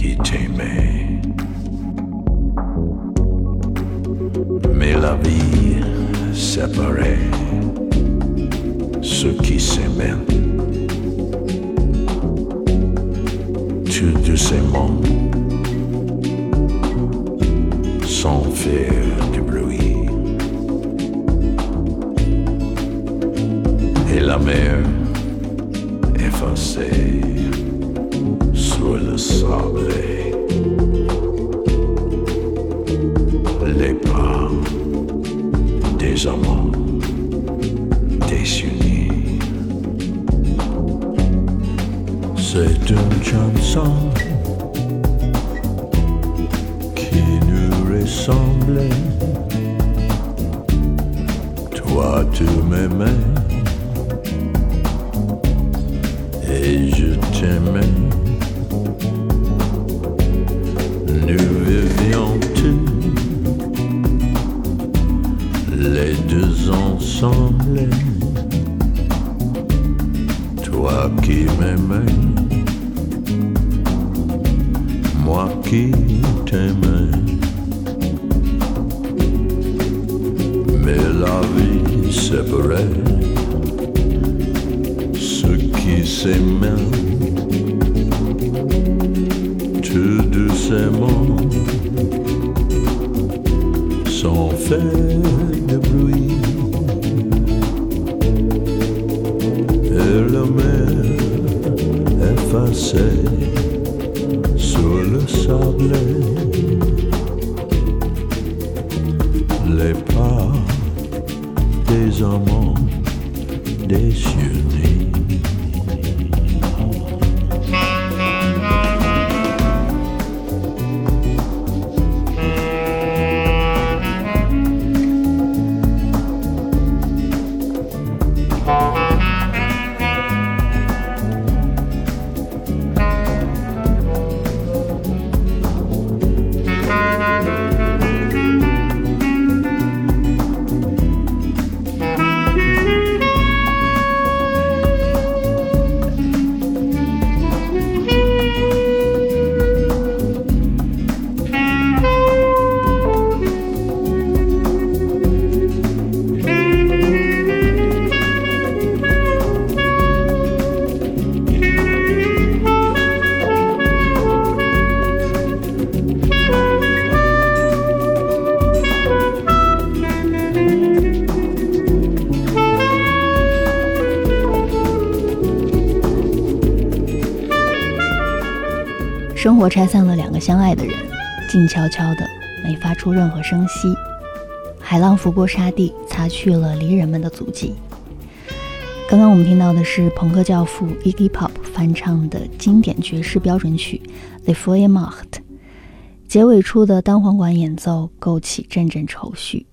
qui t'aimais. Mais la vie séparait ceux qui s'aimaient. Tout doucement, sans faire de bruit. Et la mer effacée sur le sable. Les pas des amants désunis. C'est une chanson qui nous ressemble. Toi, tu m'aimais et je t'aimais. Toi qui m'aimais, moi qui t'aimais. Mais la vie séparait ceux qui s'aimaient tout doucement, sans faire effacée sur le sable, les pas des amants désunis. 活拆散了两个相爱的人，静悄悄的，没发出任何声息。海浪拂过沙地，擦去了离人们的足迹。刚刚我们听到的是朋克教父 Iggy Pop 翻唱的经典爵士标准曲《The f o y e m a r t 结尾处的单簧管演奏勾起阵阵愁绪。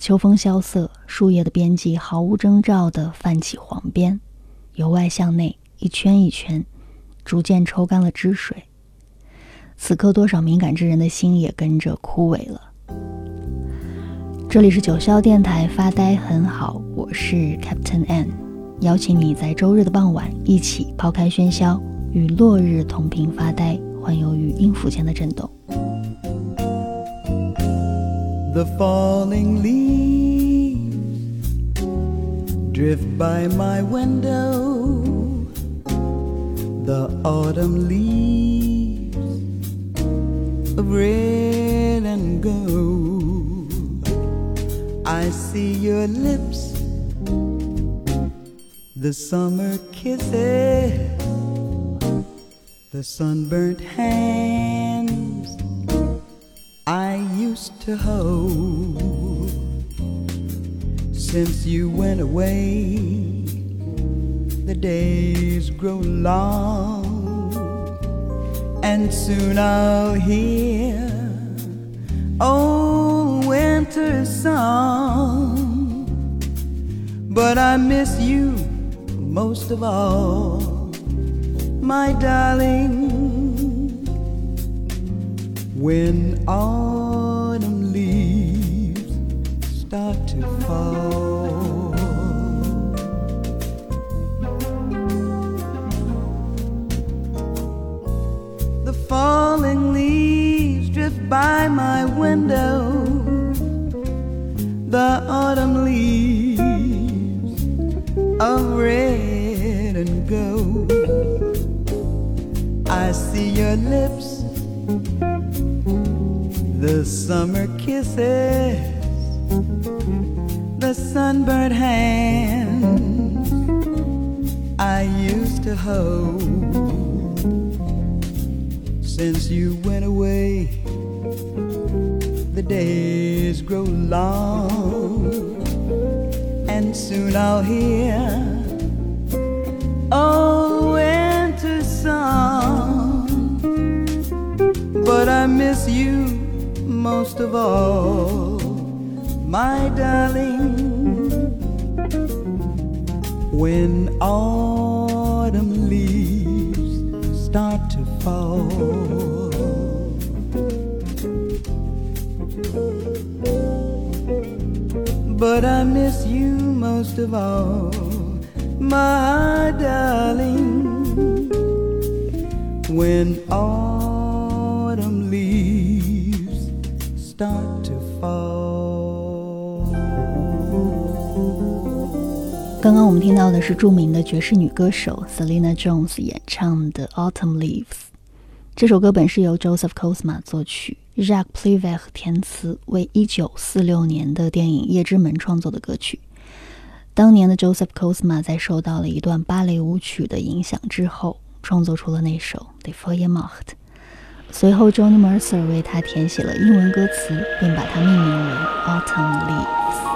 秋风萧瑟，树叶的边际毫无征兆地泛起黄边，由外向内，一圈一圈，逐渐抽干了汁水。此刻，多少敏感之人的心也跟着枯萎了。这里是九霄电台，发呆很好，我是 Captain N，邀请你在周日的傍晚一起抛开喧嚣，与落日同频发呆，环游于音符间的震动。The falling leaves drift by my window. The autumn leaves of red and gold. I see your lips, the summer kisses, the sunburnt hands I used to hold. Since you went away, the days grow long and soon I'll hear old winter song. But I miss you most of all, my darling. When autumn my window. The autumn leaves of red and gold. I see your lips, the summer kisses, the sunburnt hands I used to hold. Since you went away, days grow long, and soon I'll hear a winter song. But I miss you most of all, my darling. When autumn of all, my darling. When autumn leaves start to fall. 刚刚我们听到的是著名的爵士女歌手 Selena Jones 演唱的《Autumn Leaves》。这首歌本是由 Joseph Cosma 作曲，Jacques Plivert 填词，为1946年的电影《夜之门》创作的歌曲。当年的 Joseph Kosma 在受到了一段芭蕾舞曲的影响之后，创作出了那首《The f o y e m o r t 随后，Johnny Mercer 为他填写了英文歌词，并把它命名为《Autumn Leaves》。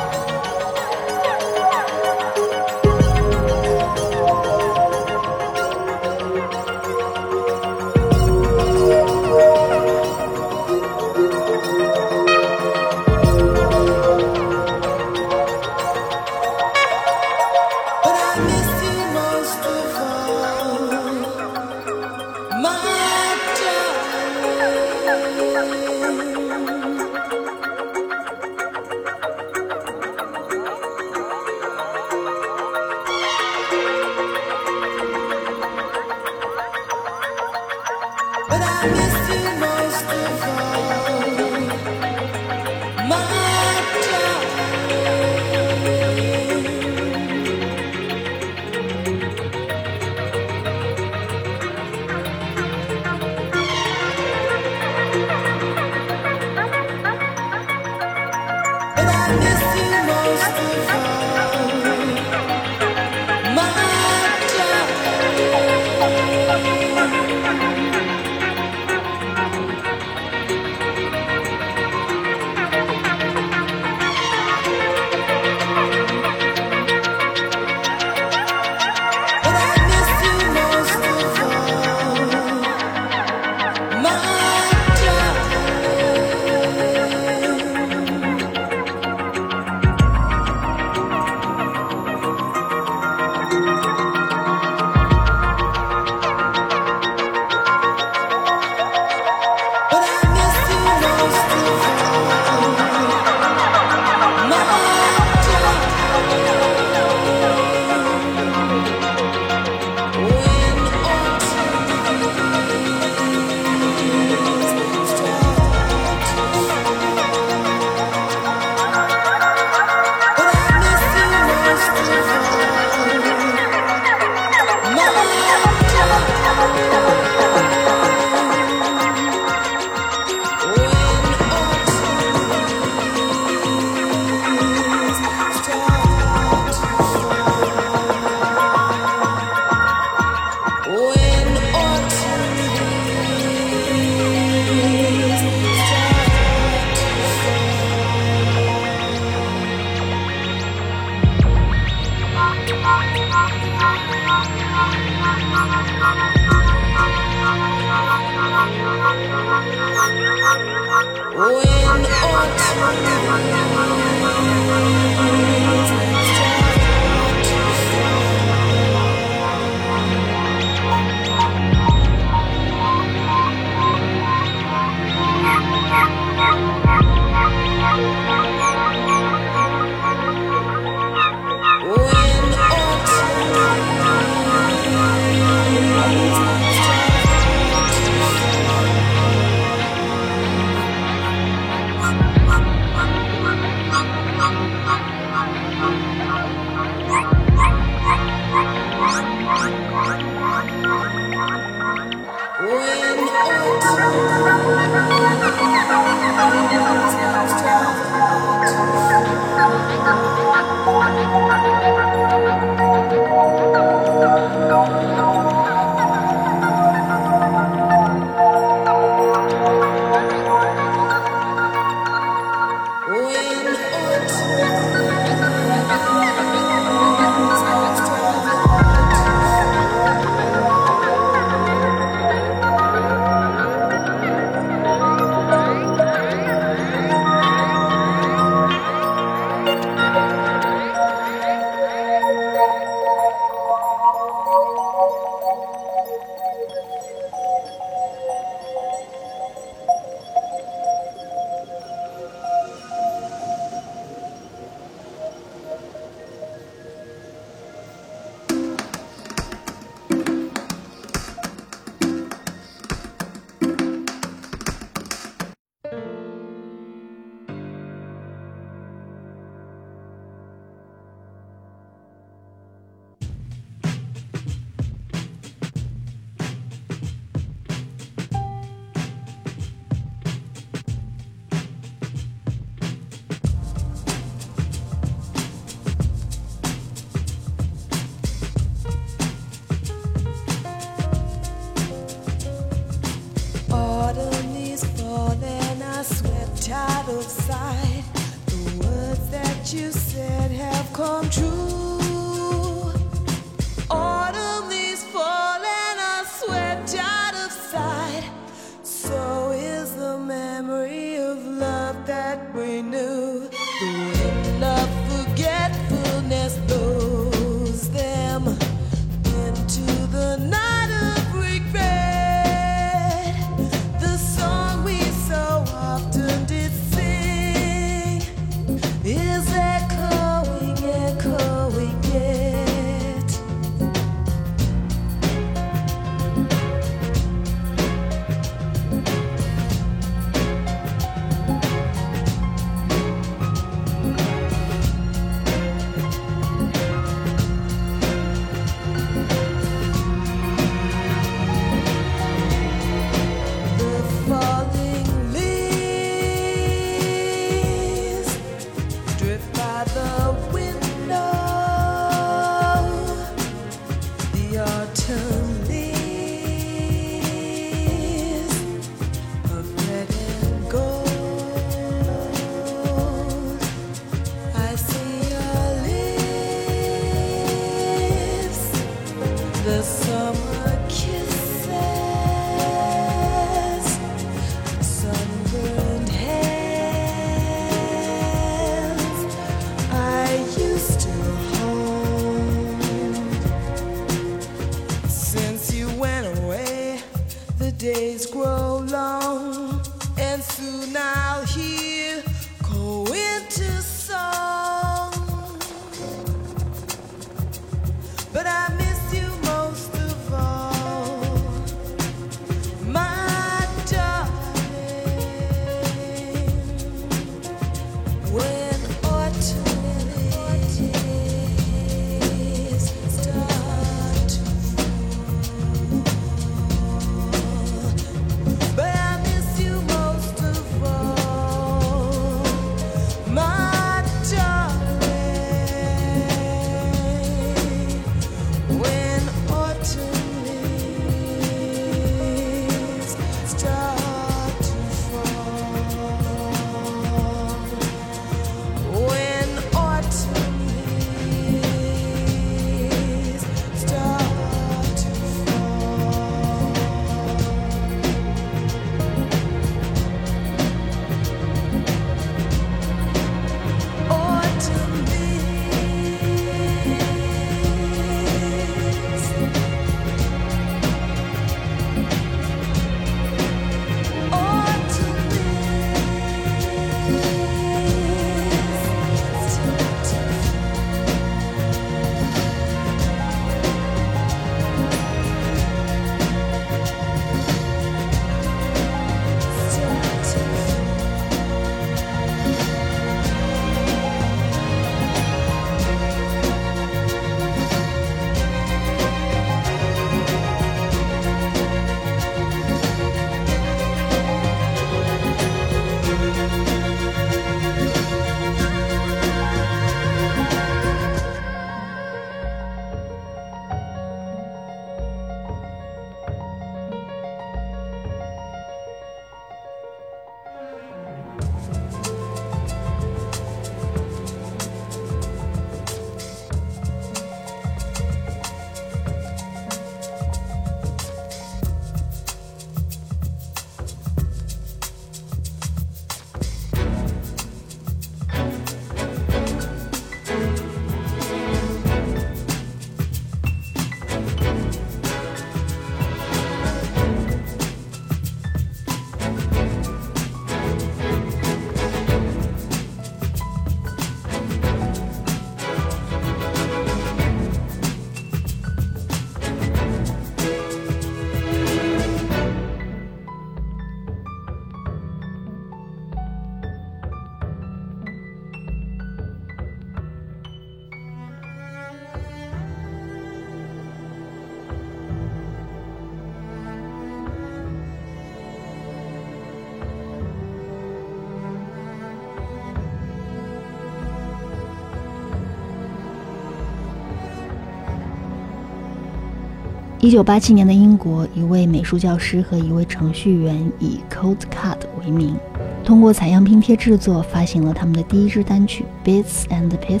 一九八七年的英国，一位美术教师和一位程序员以 Cold Cut 为名，通过采样拼贴制作，发行了他们的第一支单曲《Bits and Pieces》。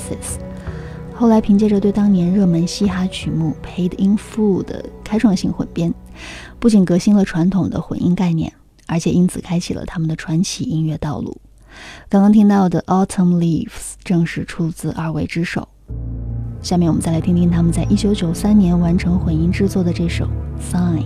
后来凭借着对当年热门嘻哈曲目《Paid in Full》的开创性混编，不仅革新了传统的混音概念，而且因此开启了他们的传奇音乐道路。刚刚听到的《Autumn Leaves》正是出自二位之手。下面我们再来听听他们在一九九三年完成混音制作的这首《Sign》。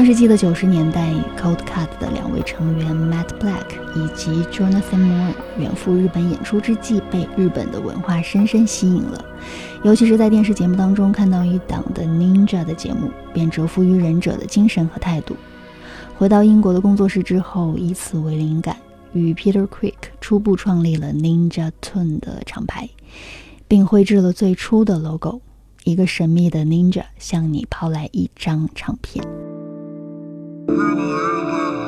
上世纪的九十年代，Cold Cut 的两位成员 Matt Black 以及 Jonathan Moore 远赴日本演出之际，被日本的文化深深吸引了。尤其是在电视节目当中看到一档的 Ninja 的节目，便折服于忍者的精神和态度。回到英国的工作室之后，以此为灵感，与 Peter Quick 初步创立了 Ninja Tune 的厂牌，并绘制了最初的 logo。一个神秘的 Ninja 向你抛来一张唱片。爸爸我要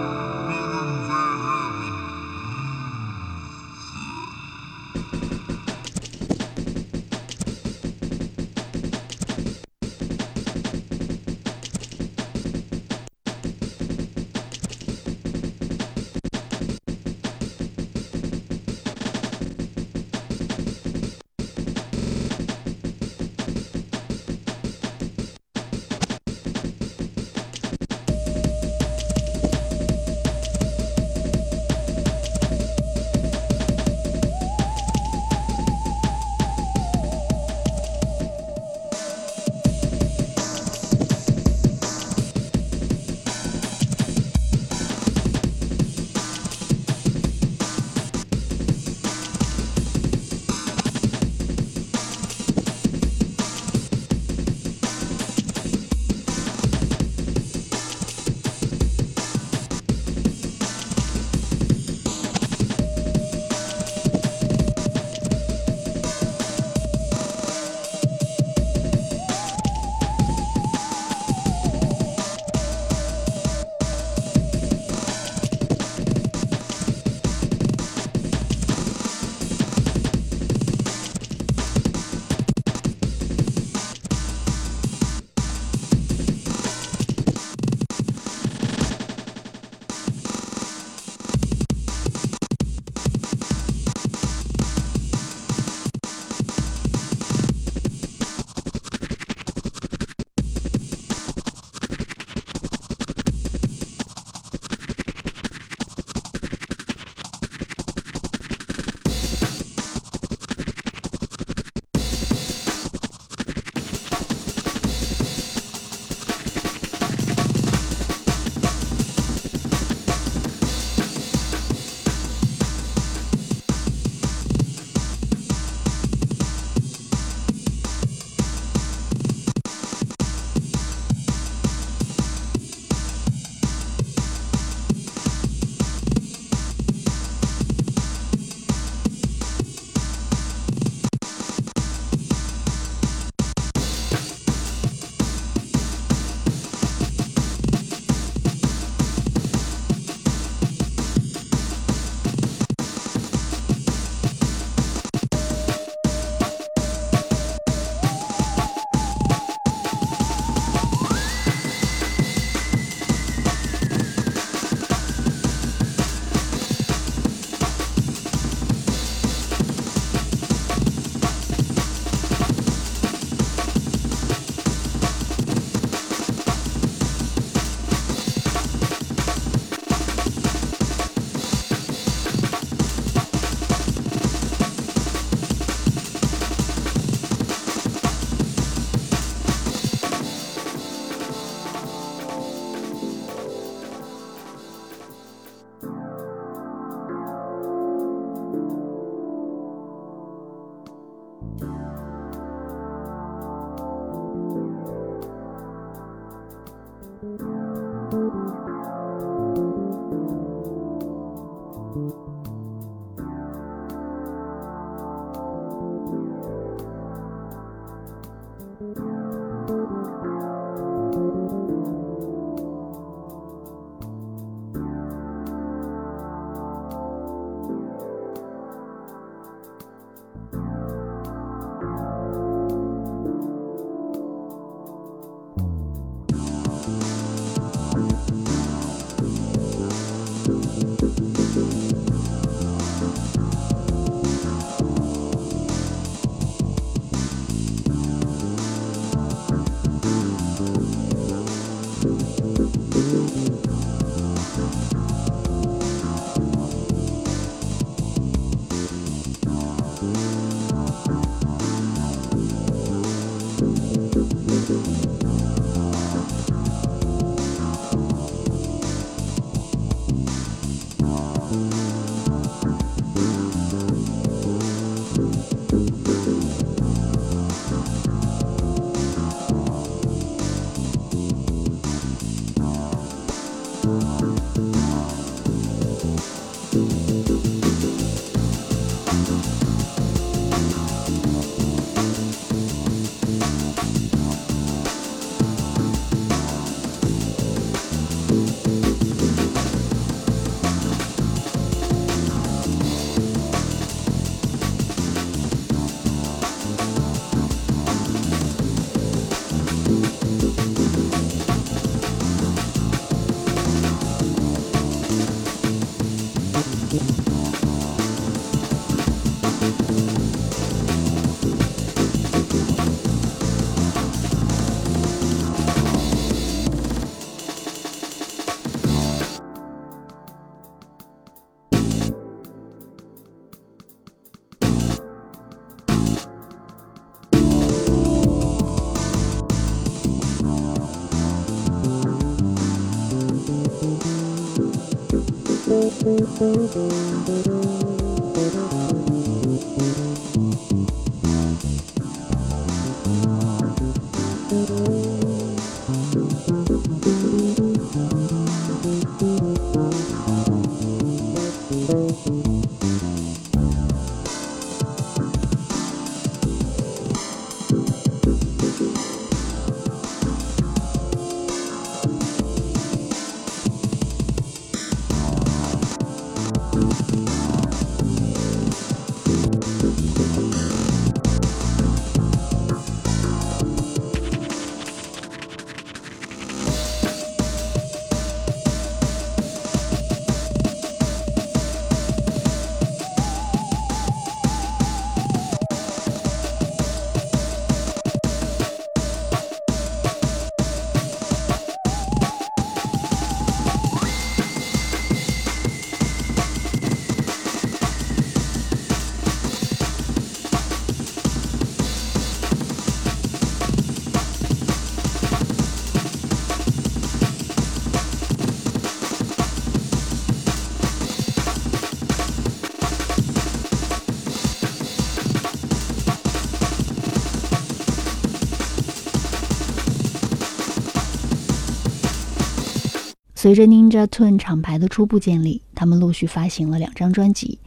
随着 Ninja Tune 厂牌的初步建立，他们陆续发行了两张专辑，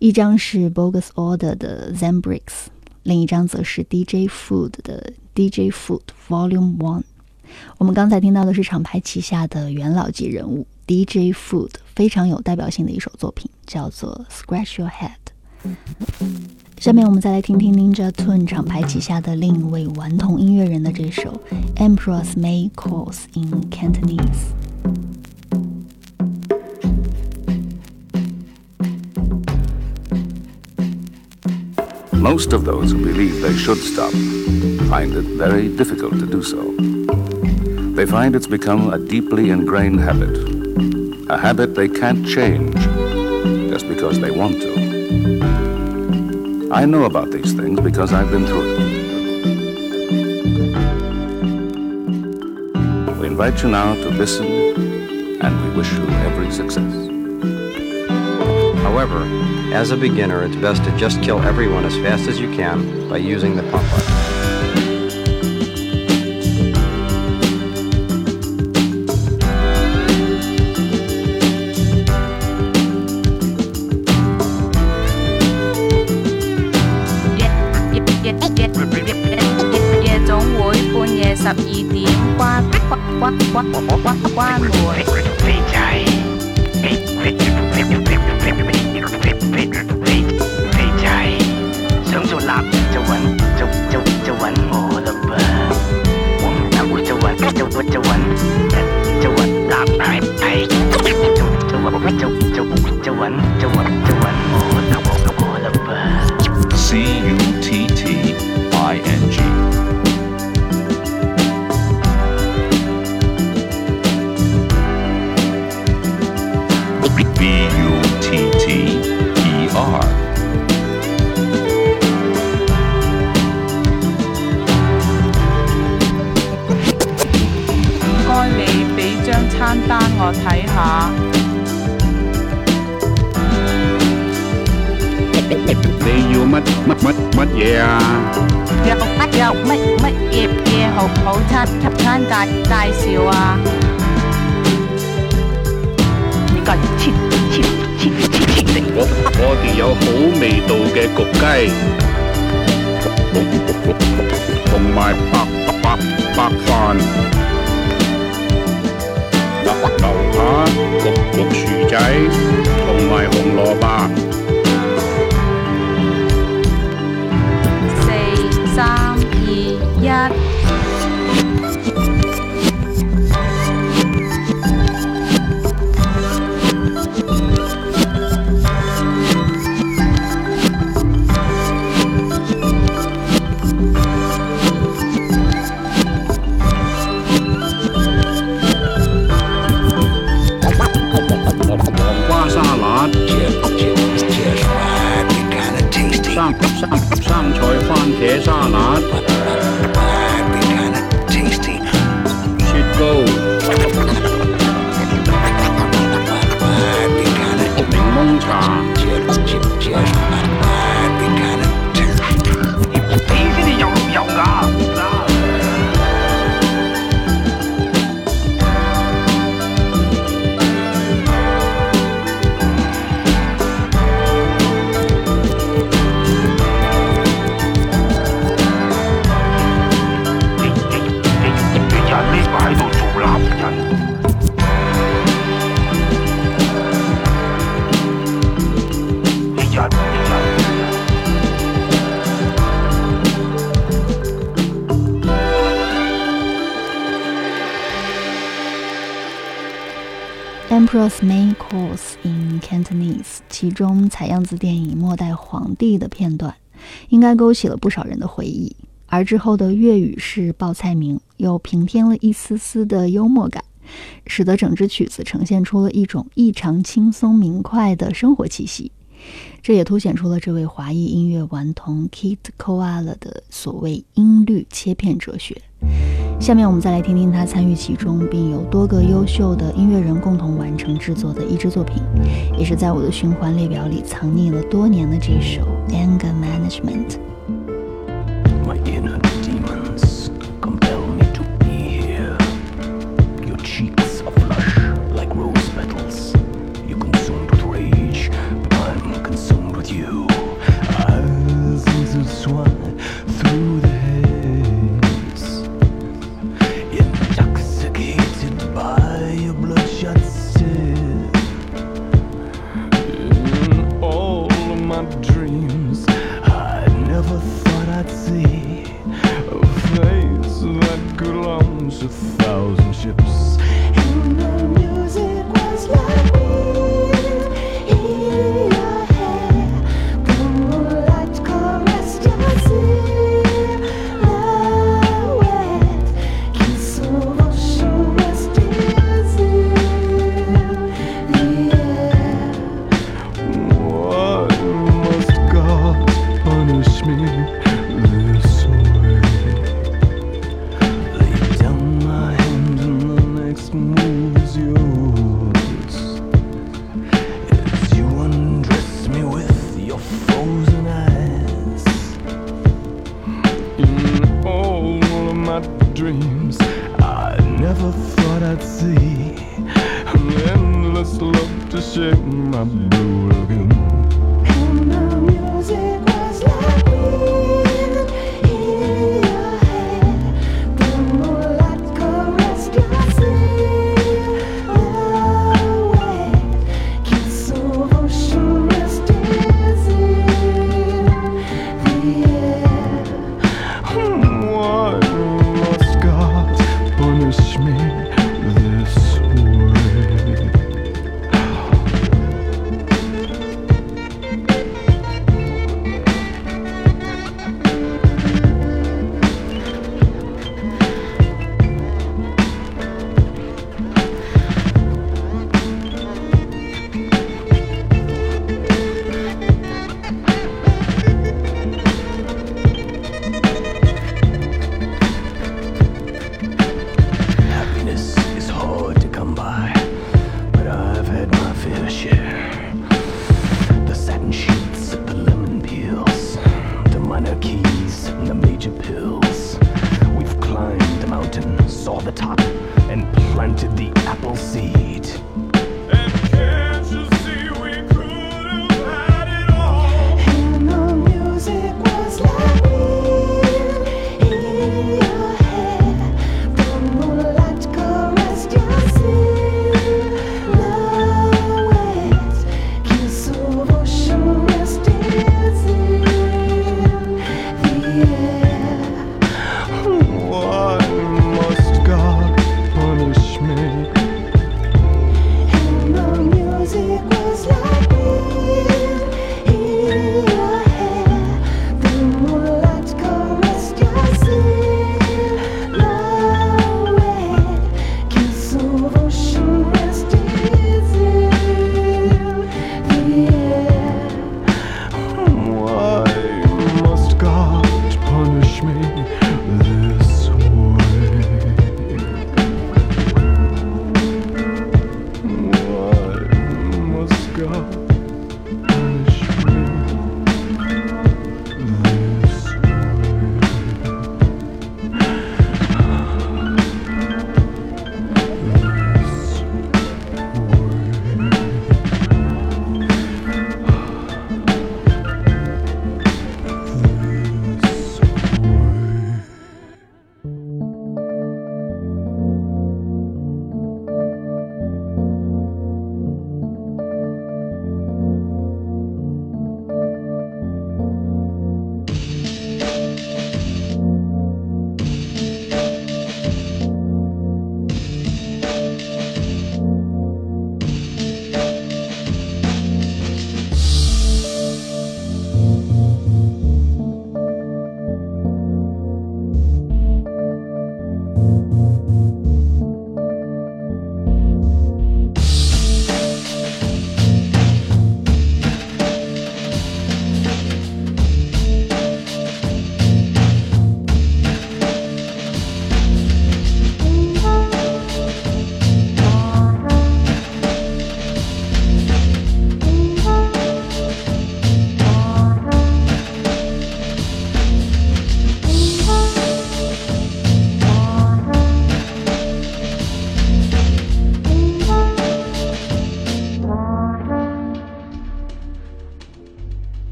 一张是 Bogus Order 的 Zembrix，另一张则是 DJ Food 的 DJ Food Volume One。我们刚才听到的是厂牌旗下的元老级人物 DJ Food 非常有代表性的一首作品，叫做 Scratch Your Head。下面我们再来听听 Ninja Tune 厂牌旗下的另一位顽童音乐人的这首 Empress May Calls in Cantonese。Most of those who believe they should stop find it very difficult to do so. They find it's become a deeply ingrained habit, a habit they can't change just because they want to. I know about these things because I've been through it. We invite you now to listen wish you every success. However, as a beginner, it's best to just kill everyone as fast as you can by using the pump button. 白饭，牛扒焗焗薯仔，同埋紅蘿蔔。Was main Course in Cantonese，其中采样自电影《末代皇帝》的片段，应该勾起了不少人的回忆。而之后的粤语式报菜名，又平添了一丝丝的幽默感，使得整支曲子呈现出了一种异常轻松明快的生活气息。这也凸显出了这位华裔音乐顽童 Kit Koala 的所谓音律切片哲学。下面我们再来听听他参与其中，并有多个优秀的音乐人共同完成制作的一支作品，也是在我的循环列表里藏匿了多年的这首《Anger Management》。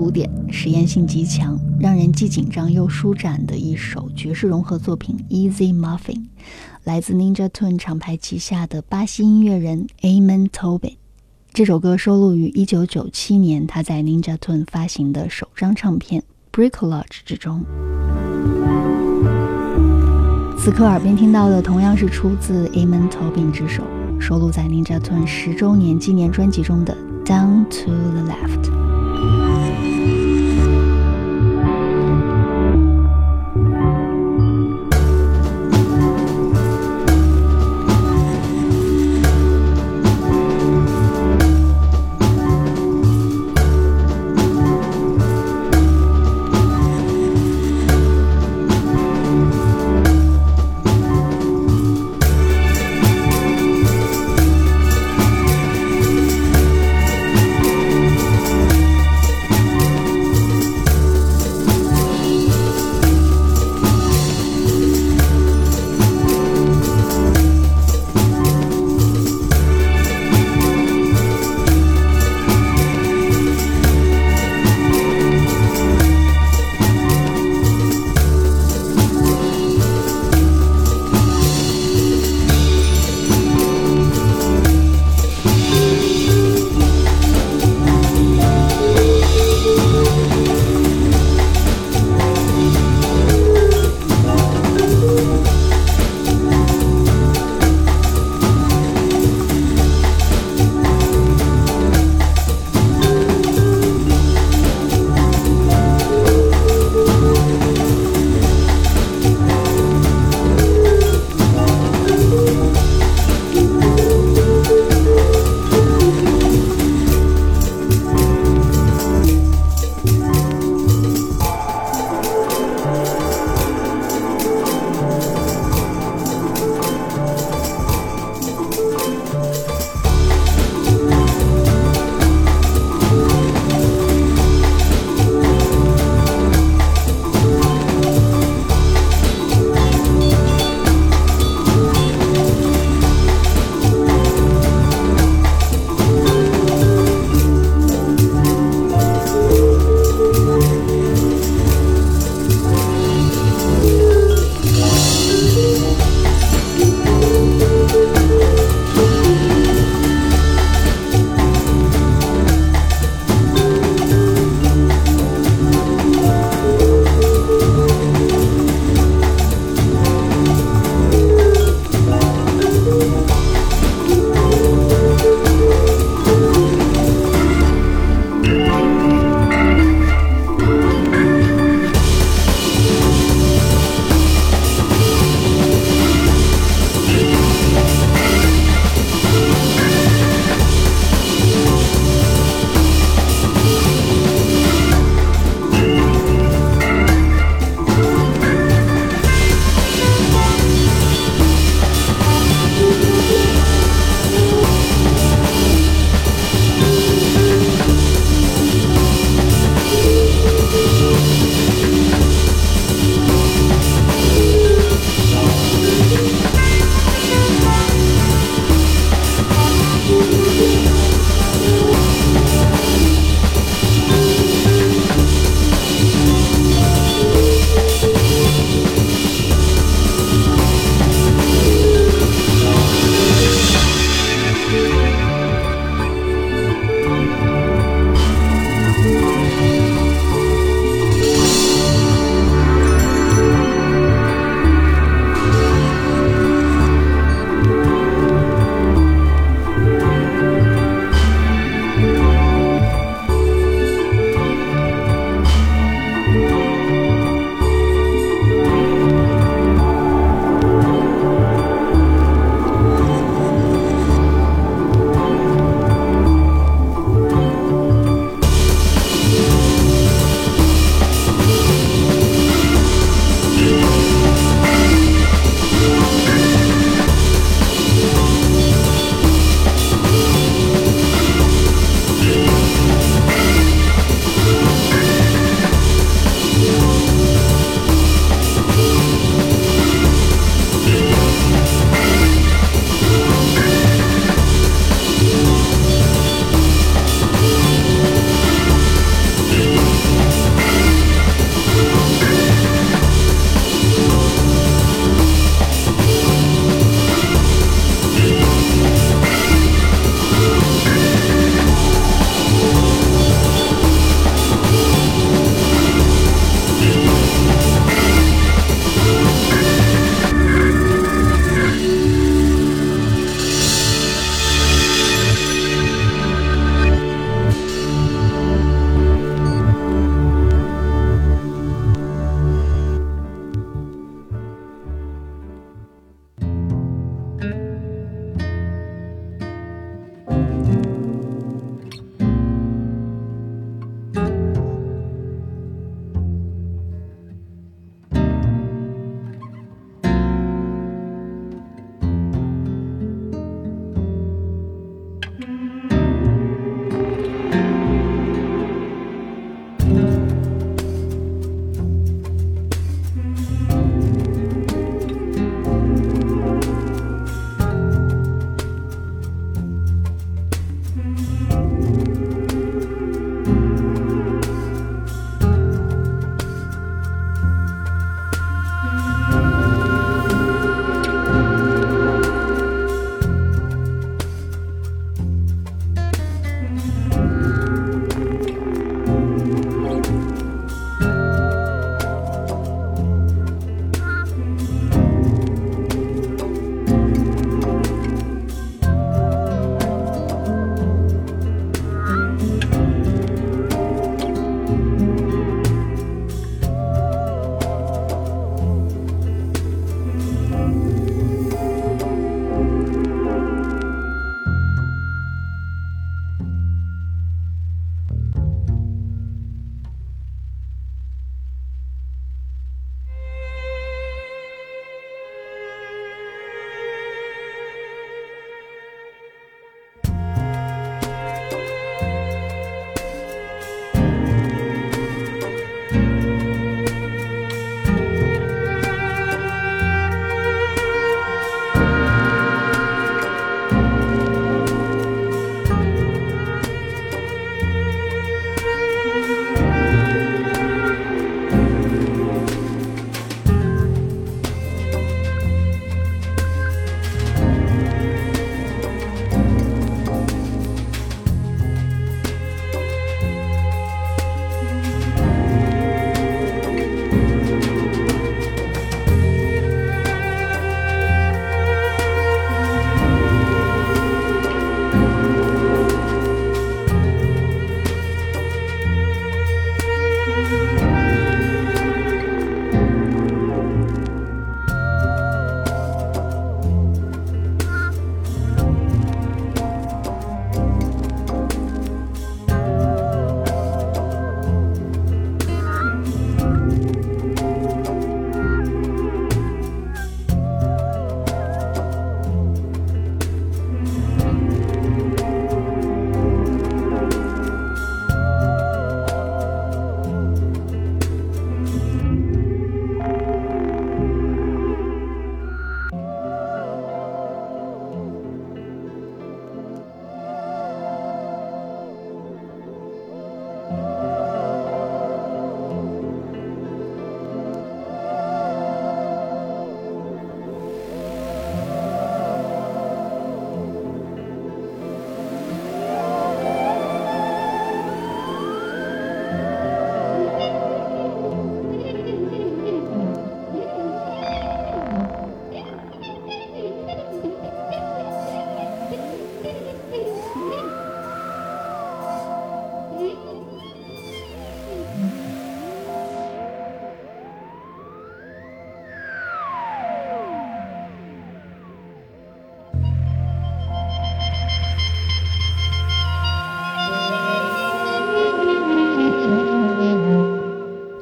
古典，实验性极强，让人既紧张又舒展的一首爵士融合作品《Easy Muffin》，来自 Ninja Tune 厂牌旗下的巴西音乐人 Amen Tobin。这首歌收录于1997年他在 Ninja Tune 发行的首张唱片《Bricolage》之中。此刻耳边听到的同样是出自 Amen Tobin 之手，收录在 Ninja Tune 十周年纪念专辑中的《Down to the Left》。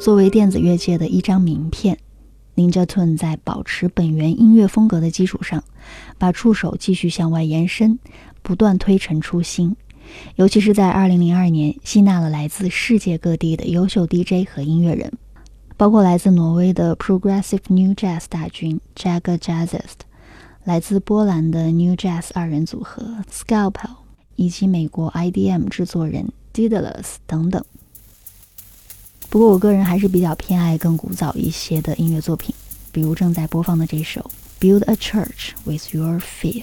作为电子乐界的一张名片，Ninja t u n 在保持本源音乐风格的基础上，把触手继续向外延伸，不断推陈出新。尤其是在2002年，吸纳了来自世界各地的优秀 DJ 和音乐人，包括来自挪威的 Progressive New Jazz 大军 Jaga Jazzist，来自波兰的 New Jazz 二人组合 Scalpel，以及美国 IDM 制作人 Didalus 等等。不过，我个人还是比较偏爱更古早一些的音乐作品，比如正在播放的这首《Build a Church with Your Fear》。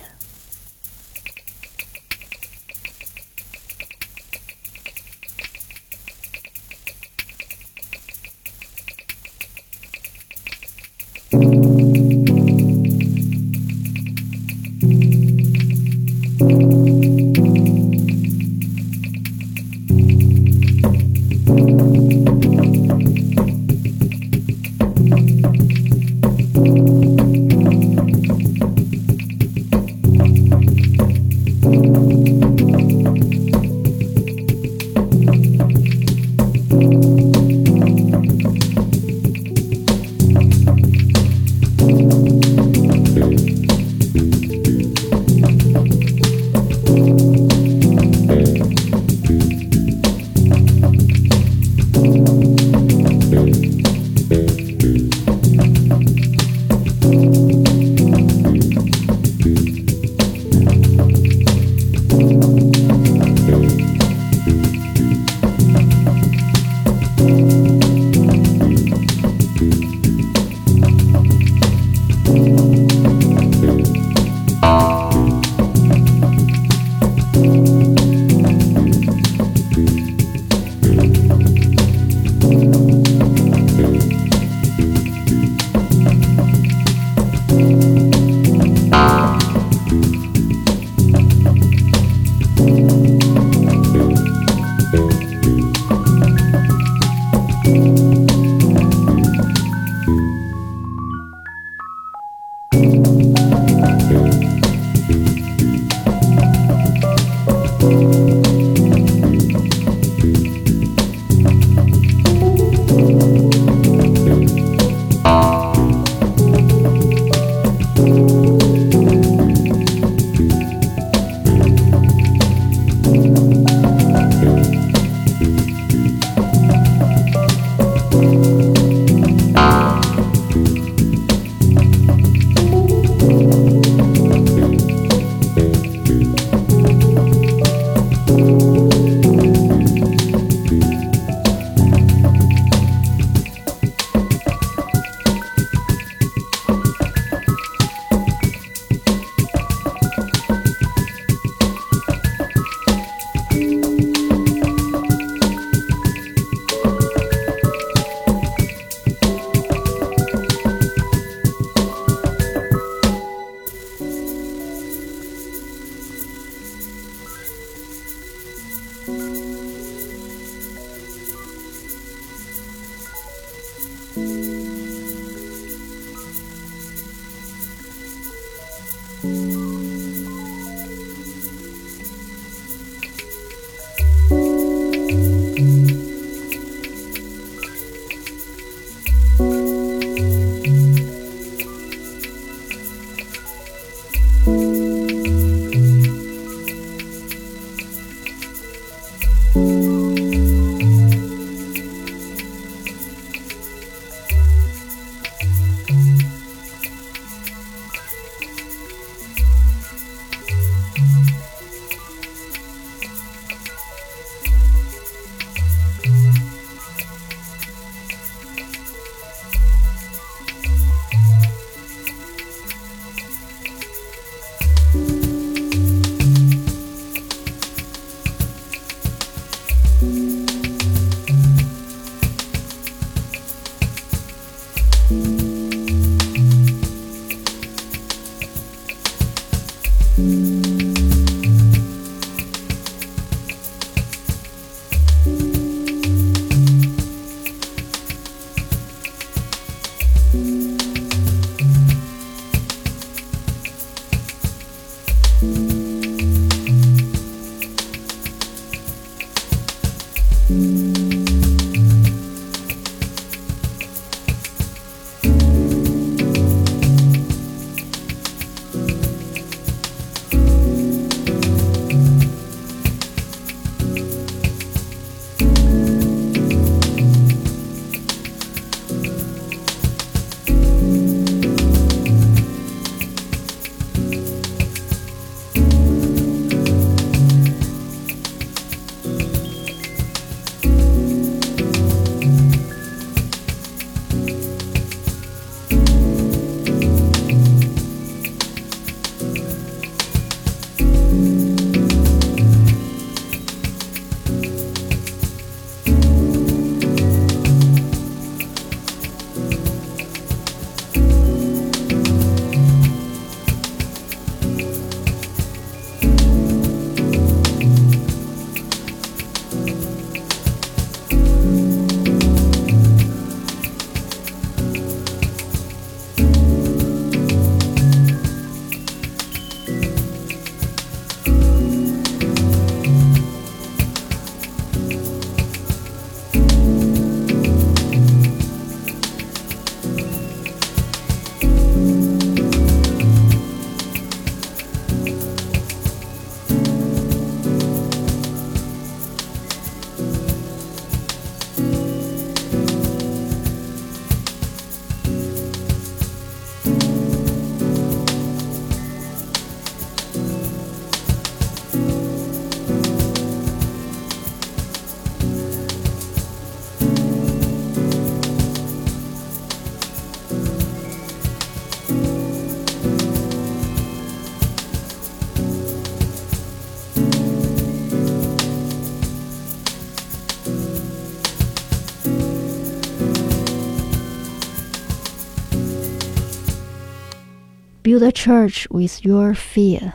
Build a church with your fear，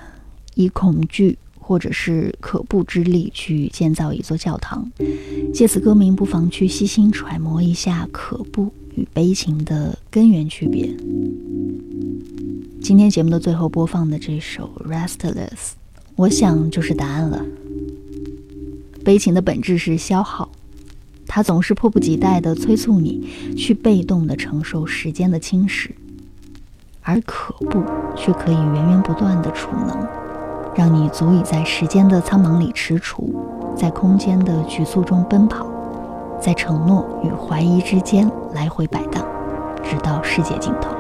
以恐惧或者是可怖之力去建造一座教堂。借此歌名，不妨去细心揣摩一下可怖与悲情的根源区别。今天节目的最后播放的这首《Restless》，我想就是答案了。悲情的本质是消耗，它总是迫不及待地催促你去被动地承受时间的侵蚀，而可怖却可以源源不断的储能，让你足以在时间的苍茫里踟蹰，在空间的局促中奔跑，在承诺与怀疑之间来回摆荡，直到世界尽头。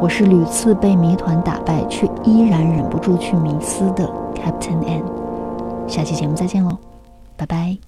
我是屡次被谜团打败，却依然忍不住去迷思的 Captain N。下期节目再见喽，拜拜。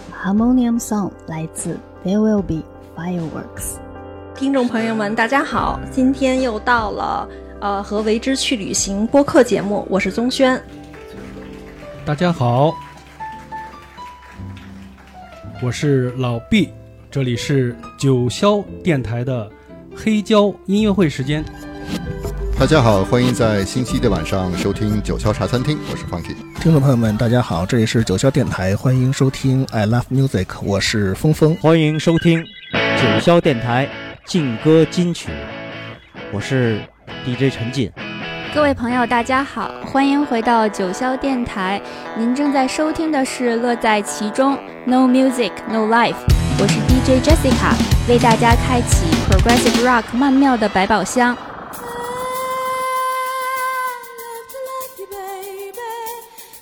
Harmonium Song》，来自 There Will Be Fireworks。听众朋友们，大家好，今天又到了呃和为之去旅行播客节目，我是宗轩。大家好，我是老毕，这里是九霄电台的黑胶音乐会时间。大家好，欢迎在星期一的晚上收听九霄茶餐厅，我是方体。听众朋友们，大家好，这里是九霄电台，欢迎收听 I Love Music，我是峰峰，欢迎收听九霄电台劲歌金曲，我是 DJ 陈进。各位朋友，大家好，欢迎回到九霄电台，您正在收听的是乐在其中 No Music No Life，我是 DJ Jessica，为大家开启 Progressive Rock 曼妙的百宝箱。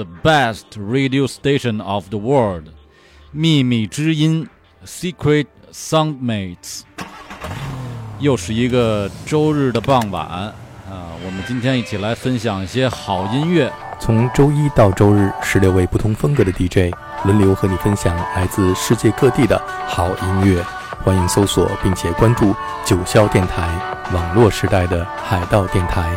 The best radio station of the world，秘密之音，Secret Soundmates。又是一个周日的傍晚啊，我们今天一起来分享一些好音乐。从周一到周日，十六位不同风格的 DJ 轮流和你分享来自世界各地的好音乐。欢迎搜索并且关注九霄电台，网络时代的海盗电台。